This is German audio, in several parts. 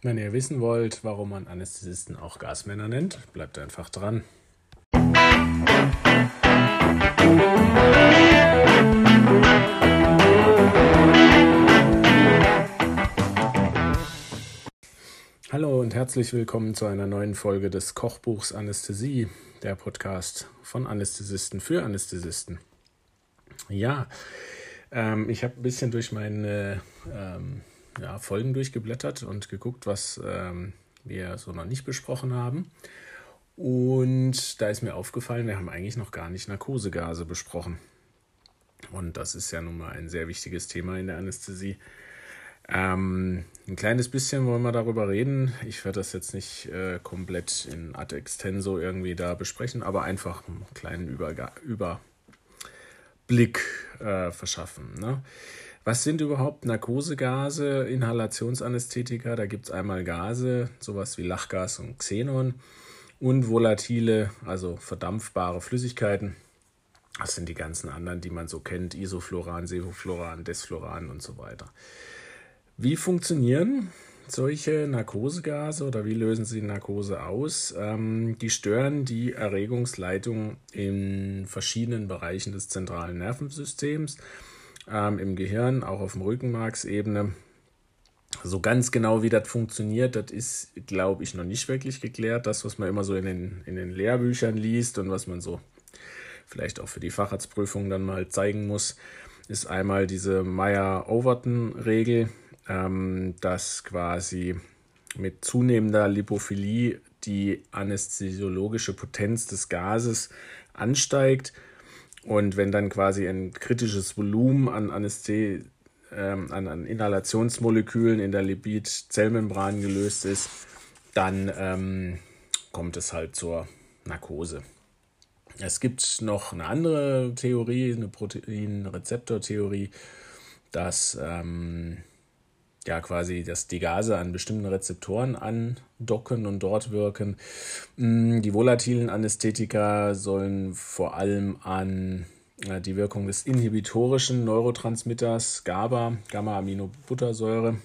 Wenn ihr wissen wollt, warum man Anästhesisten auch Gasmänner nennt, bleibt einfach dran. Hallo und herzlich willkommen zu einer neuen Folge des Kochbuchs Anästhesie, der Podcast von Anästhesisten für Anästhesisten. Ja, ähm, ich habe ein bisschen durch meine ähm, ja, Folgen durchgeblättert und geguckt, was ähm, wir so noch nicht besprochen haben. Und da ist mir aufgefallen, wir haben eigentlich noch gar nicht Narkosegase besprochen. Und das ist ja nun mal ein sehr wichtiges Thema in der Anästhesie. Ähm, ein kleines bisschen wollen wir darüber reden. Ich werde das jetzt nicht äh, komplett in ad extenso irgendwie da besprechen, aber einfach einen kleinen Überga Überblick äh, verschaffen. Ne? Was sind überhaupt Narkosegase, Inhalationsanästhetika? Da gibt es einmal Gase, sowas wie Lachgas und Xenon und volatile, also verdampfbare Flüssigkeiten. Das sind die ganzen anderen, die man so kennt, Isofluran, Sevofluran, Desfluran und so weiter. Wie funktionieren solche Narkosegase oder wie lösen sie Narkose aus? Ähm, die stören die Erregungsleitung in verschiedenen Bereichen des zentralen Nervensystems ähm, im Gehirn, auch auf dem Rückenmarksebene. So ganz genau, wie das funktioniert, das ist, glaube ich, noch nicht wirklich geklärt. Das, was man immer so in den, in den Lehrbüchern liest und was man so vielleicht auch für die Facharztprüfung dann mal zeigen muss, ist einmal diese Meyer-Overton-Regel, ähm, dass quasi mit zunehmender Lipophilie die anästhesiologische Potenz des Gases ansteigt und wenn dann quasi ein kritisches Volumen an Anästhe ähm, an, an Inhalationsmolekülen in der Lipid-Zellmembran gelöst ist, dann ähm, kommt es halt zur Narkose. Es gibt noch eine andere Theorie, eine Proteinrezeptortheorie, dass ähm, ja quasi, dass die Gase an bestimmten Rezeptoren andocken und dort wirken. Mm, die volatilen Anästhetika sollen vor allem an die Wirkung des inhibitorischen Neurotransmitters GABA, Gamma-Aminobuttersäure,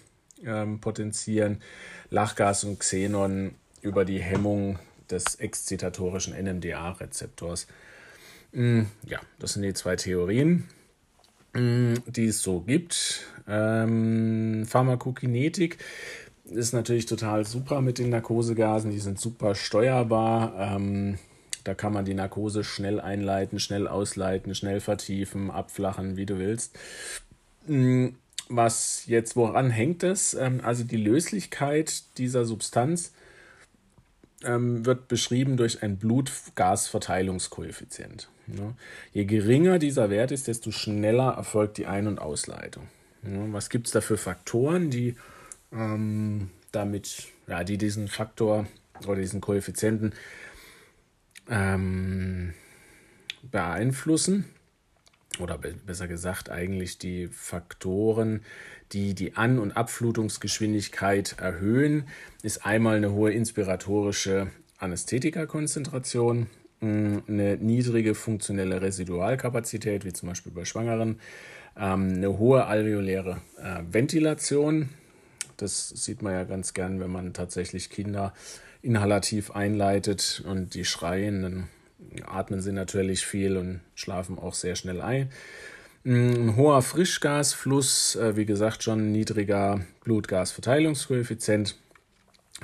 ähm, potenzieren. Lachgas und Xenon über die Hemmung des exzitatorischen NMDA-Rezeptors. Mm, ja, das sind die zwei Theorien, die es so gibt. Ähm, Pharmakokinetik ist natürlich total super mit den Narkosegasen, die sind super steuerbar. Ähm, da kann man die Narkose schnell einleiten, schnell ausleiten, schnell vertiefen, abflachen, wie du willst. Mm, was jetzt, woran hängt es? Ähm, also die Löslichkeit dieser Substanz ähm, wird beschrieben durch ein Blutgasverteilungskoeffizient. Je geringer dieser Wert ist, desto schneller erfolgt die Ein- und Ausleitung. Was gibt es da für Faktoren, die ähm, damit, ja, die diesen Faktor oder diesen Koeffizienten ähm, beeinflussen? Oder besser gesagt, eigentlich die Faktoren, die die An- und Abflutungsgeschwindigkeit erhöhen, ist einmal eine hohe inspiratorische Anästhetikerkonzentration, eine niedrige funktionelle Residualkapazität, wie zum Beispiel bei Schwangeren, ähm, eine hohe alveoläre äh, Ventilation. Das sieht man ja ganz gern, wenn man tatsächlich Kinder inhalativ einleitet und die schreien, dann atmen sie natürlich viel und schlafen auch sehr schnell ein. Ein hoher Frischgasfluss, äh, wie gesagt, schon niedriger Blutgasverteilungskoeffizient,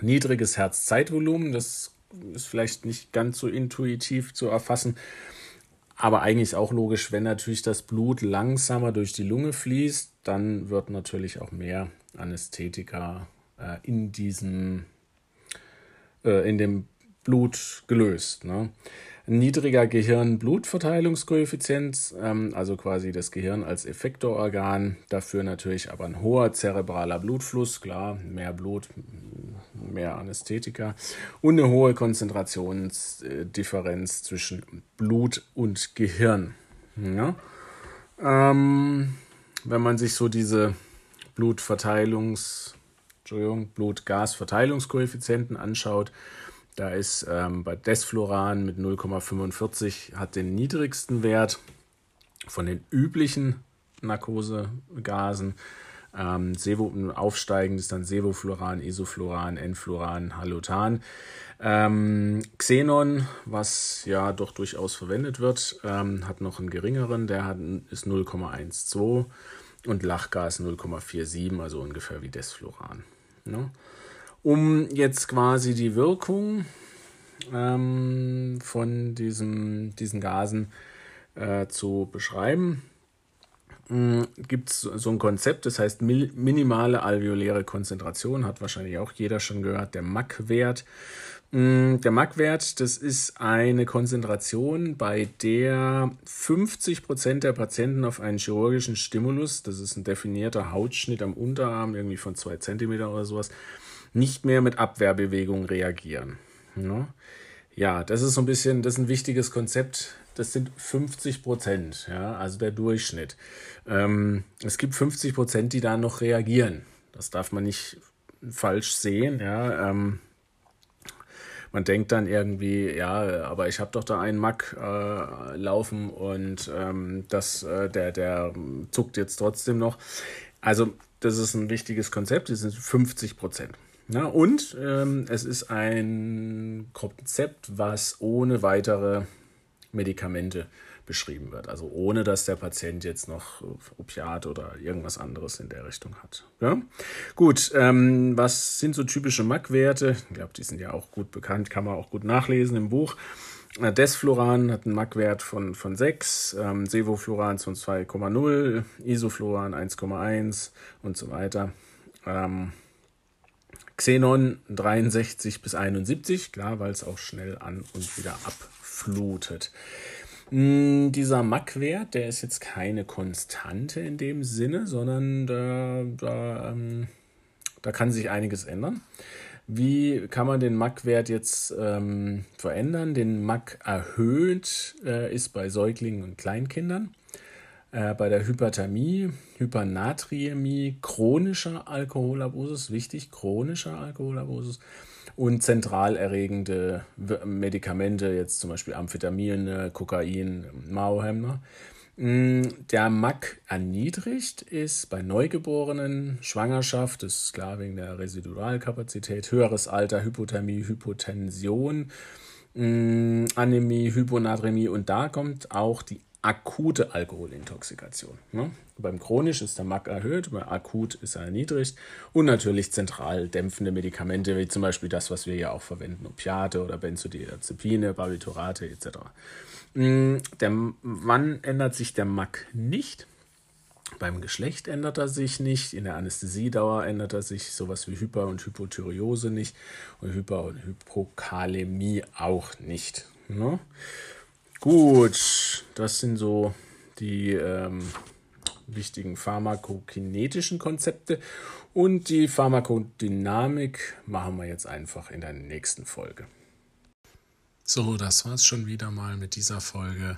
niedriges Herzzeitvolumen, das ist vielleicht nicht ganz so intuitiv zu erfassen, aber eigentlich auch logisch, wenn natürlich das Blut langsamer durch die Lunge fließt, dann wird natürlich auch mehr Anästhetika äh, in diesem äh, in dem Blut gelöst. Ne? Niedriger Gehirn-Blutverteilungskoeffizient, ähm, also quasi das Gehirn als Effektororgan, dafür natürlich aber ein hoher zerebraler Blutfluss, klar, mehr Blut, mehr Anästhetika und eine hohe Konzentrationsdifferenz zwischen Blut und Gehirn. Ja? Ähm, wenn man sich so diese Blutverteilungs- Entschuldigung, Blutgasverteilungskoeffizienten anschaut, da ist ähm, bei Desfluran mit 0,45 hat den niedrigsten Wert von den üblichen Narkosegasen. Ähm, Sevo, aufsteigend ist dann Sevofluran, Isofluran, Enfluran, Halutan. Ähm, Xenon, was ja doch durchaus verwendet wird, ähm, hat noch einen geringeren, der hat, ist 0,12 und Lachgas 0,47, also ungefähr wie Desfluran. Ne? Um jetzt quasi die Wirkung ähm, von diesem, diesen Gasen äh, zu beschreiben, gibt es so ein Konzept, das heißt minimale alveoläre Konzentration, hat wahrscheinlich auch jeder schon gehört, der Mack-Wert. Hm, der Mack-Wert, das ist eine Konzentration, bei der 50 Prozent der Patienten auf einen chirurgischen Stimulus, das ist ein definierter Hautschnitt am Unterarm, irgendwie von zwei Zentimeter oder sowas, nicht mehr mit Abwehrbewegungen reagieren. Ja, das ist so ein bisschen, das ist ein wichtiges Konzept. Das sind 50 Prozent, ja, also der Durchschnitt. Ähm, es gibt 50 Prozent, die da noch reagieren. Das darf man nicht falsch sehen, ja. Ähm, man denkt dann irgendwie, ja, aber ich habe doch da einen Mack äh, laufen und ähm, das, äh, der, der zuckt jetzt trotzdem noch. Also, das ist ein wichtiges Konzept, das sind 50 Prozent. Ja, und ähm, es ist ein Konzept, was ohne weitere Medikamente beschrieben wird. Also ohne, dass der Patient jetzt noch Opiat oder irgendwas anderes in der Richtung hat. Ja? Gut, ähm, was sind so typische MAC-Werte? Ich glaube, die sind ja auch gut bekannt, kann man auch gut nachlesen im Buch. Äh, Desfluran hat einen MAC-Wert von, von 6, ähm, Sevofluran von 2,0, Isofluran 1,1 und so weiter. Ähm, Xenon 63 bis 71, klar, weil es auch schnell an und wieder abflutet. Hm, dieser Mack-Wert, der ist jetzt keine Konstante in dem Sinne, sondern da, da, ähm, da kann sich einiges ändern. Wie kann man den Mack-Wert jetzt ähm, verändern? Den Mack erhöht äh, ist bei Säuglingen und Kleinkindern. Äh, bei der Hyperthermie, Hypernatriämie, chronischer Alkoholabusus, wichtig, chronischer Alkoholabusus, und zentral erregende Medikamente, jetzt zum Beispiel Amphetamine, Kokain, Mauhemmer. Mm, der MAC erniedrigt ist bei Neugeborenen, Schwangerschaft, das ist klar wegen der Residualkapazität, höheres Alter, Hypothermie, Hypotension, mm, Anämie, Hyponatremie und da kommt auch die akute Alkoholintoxikation. Ne? Beim chronisch ist der MAC erhöht, bei akut ist er erniedrigt und natürlich zentral dämpfende Medikamente, wie zum Beispiel das, was wir ja auch verwenden, Opiate oder Benzodiazepine, Barbiturate etc. Mm, der Mann ändert sich der MAC nicht. Beim Geschlecht ändert er sich nicht, in der Anästhesiedauer ändert er sich sowas wie Hyper- und Hypothyreose nicht und Hyper- und Hypokalämie auch nicht. Ne? Gut, das sind so die ähm, wichtigen pharmakokinetischen Konzepte und die Pharmakodynamik machen wir jetzt einfach in der nächsten Folge. So, das war's schon wieder mal mit dieser Folge.